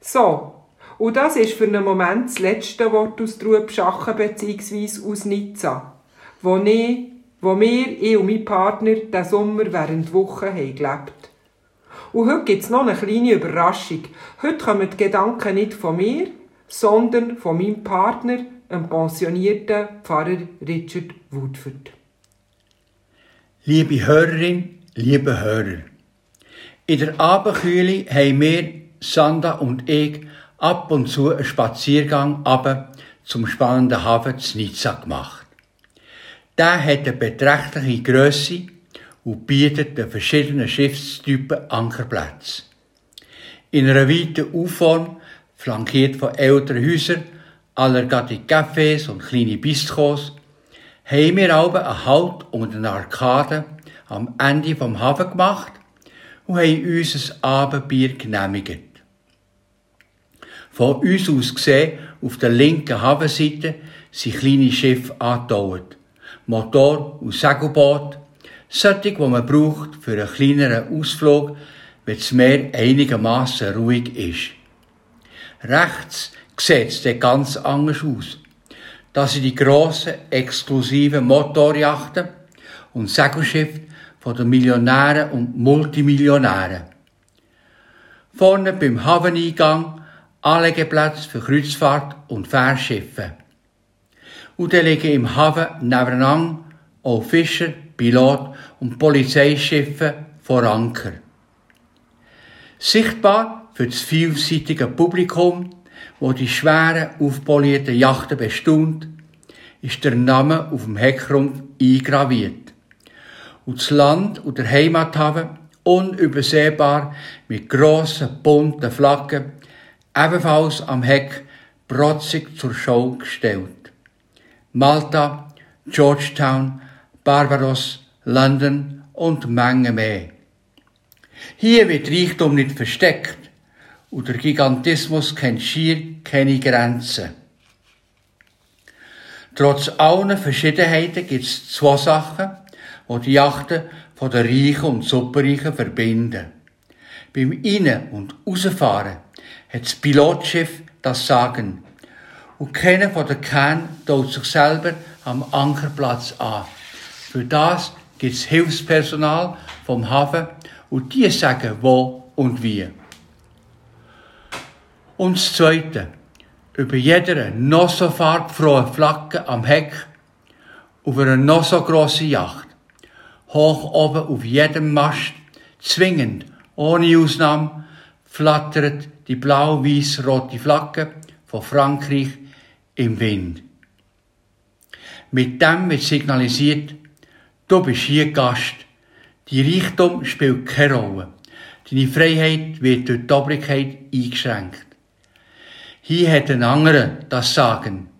So, und das ist für einen Moment das letzte Wort aus Trubschachen bzw. aus Nizza, wo, ich, wo wir, ich und mein Partner, diesen Sommer während Wochen haben gelebt. Und heute gibt es noch eine kleine Überraschung. Heute kommen die Gedanken nicht von mir, sondern von meinem Partner, dem pensionierten Pfarrer Richard Woodford. Liebe Hörerin, liebe Hörer, in der Abendkühle haben wir, Sanda und ich, ab und zu einen Spaziergang aber zum spannenden Hafen zu Nizza gemacht. Der hat eine beträchtliche Größe und bietet den verschiedenen Schiffstypen Ankerplätze. In einer weiten U-Form, flankiert von älteren Häusern, allergattige Cafés und kleine Bistros, haben wir aber einen Halt unter den Arkaden am Ende vom Hafen gemacht und haben uns ein Abendbier genehmigt. Von uns aus gesehen, auf der linken Hafenseite, sind kleine Schiffe angetaut. Motor- und Segelboot, solche, die man braucht für einen kleineren Ausflug, wenn das Meer einigermaßen ruhig ist. Rechts sieht es dann ganz anders aus. Das sind die grossen, exklusiven Motorjachten und Segelschiffe von den Millionären und Multimillionären. Vorne beim Hafeneingang Anlegeplatz für Kreuzfahrt und Fährschiffe. Und dann liegen im Hafen nebeneinander auch Fischer, Pilot und Polizeischiffe vor Anker. Sichtbar für das vielseitige Publikum, wo die schweren, aufpolierten Yachten bestaunt, ist der Name auf dem Heckrumpf eingraviert. Und das Land und der Heimathafen unübersehbar mit grossen, bunten Flaggen, ebenfalls am Heck protzig zur Show gestellt. Malta, Georgetown, Barbados, London und Menge mehr. Hier wird Reichtum nicht versteckt und der Gigantismus kennt schier keine Grenzen. Trotz allen Verschiedenheiten gibt es zwei Sachen, die die Yachten von den Reichen und Superreichen verbinden. Beim Innen- und Rausfahren hat das Pilotschiff das Sagen. Und keiner von den Kern tut sich selber am Ankerplatz an. Für das gibt es Hilfspersonal vom Hafen und die sagen wo und wie. Und das Zweite, über jeder noch so farbfrohe Flagge am Heck, auf einer noch so grossen Yacht, hoch oben auf jedem Mast, zwingend, ohne Ausnahme, flattert die blau-weiß-rote Flagge von Frankreich im Wind. Mit dem wird signalisiert, du bist hier Gast. Die Reichtum spielt keine Rolle. Deine Freiheit wird durch die Obrigkeit eingeschränkt. Hier hat ein anderer das Sagen.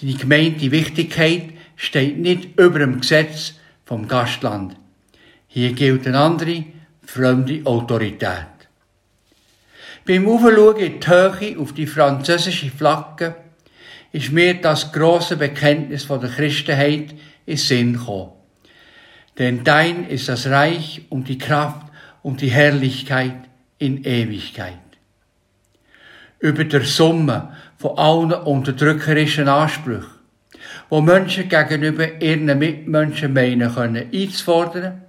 Deine gemeinte Wichtigkeit steht nicht über dem Gesetz vom Gastland. Hier gilt eine andere, fremde Autorität. Beim Aufschauen in die Höhe auf die französische Flagge ist mir das große Bekenntnis von der Christenheit in Sinn gekommen. Denn dein ist das Reich und die Kraft und die Herrlichkeit in Ewigkeit. Über der Summe von allen unterdrückerischen Ansprüchen, wo Menschen gegenüber ihren Mitmenschen meinen können einzufordern,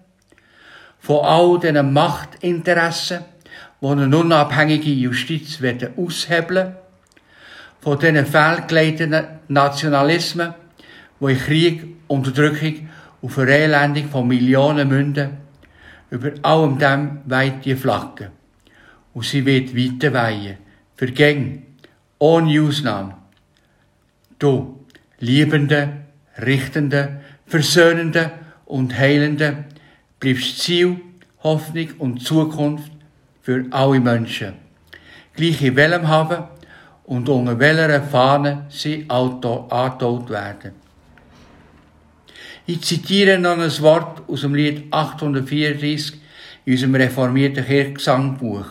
von all diesen Machtinteressen, die eine unabhängige Justiz werden aushebeln, von diesen fehlgeleiteten Nationalismen, die in Krieg, Unterdrückung und Verelendung von Millionen münden, über allem dem weit die Flagge. Und sie wird weiter weihen, vergäng, ohne Ausnahme. Du, Liebende, Richtende, Versöhnende und Heilende, bleibst Ziel, Hoffnung und Zukunft für alle Menschen. Gleich in welchem haben und unter welcher Fahne sie angetaut werden. Ich zitiere noch ein Wort aus dem Lied 834 in unserem reformierten Kirchgesangbuch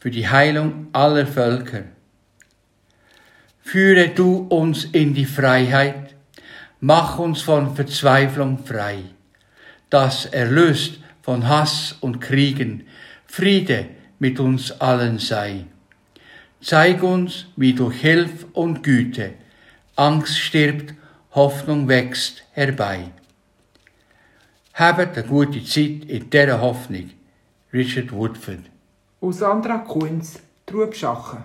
für die Heilung aller Völker. Führe du uns in die Freiheit, mach uns von Verzweiflung frei, das erlöst von Hass und Kriegen, Friede mit uns allen sei. Zeig uns, wie durch Hilfe und Güte Angst stirbt, Hoffnung wächst herbei. Habt eine gute Zeit in dieser Hoffnung. Richard Woodford. Und Sandra Kunz, Trubschachen.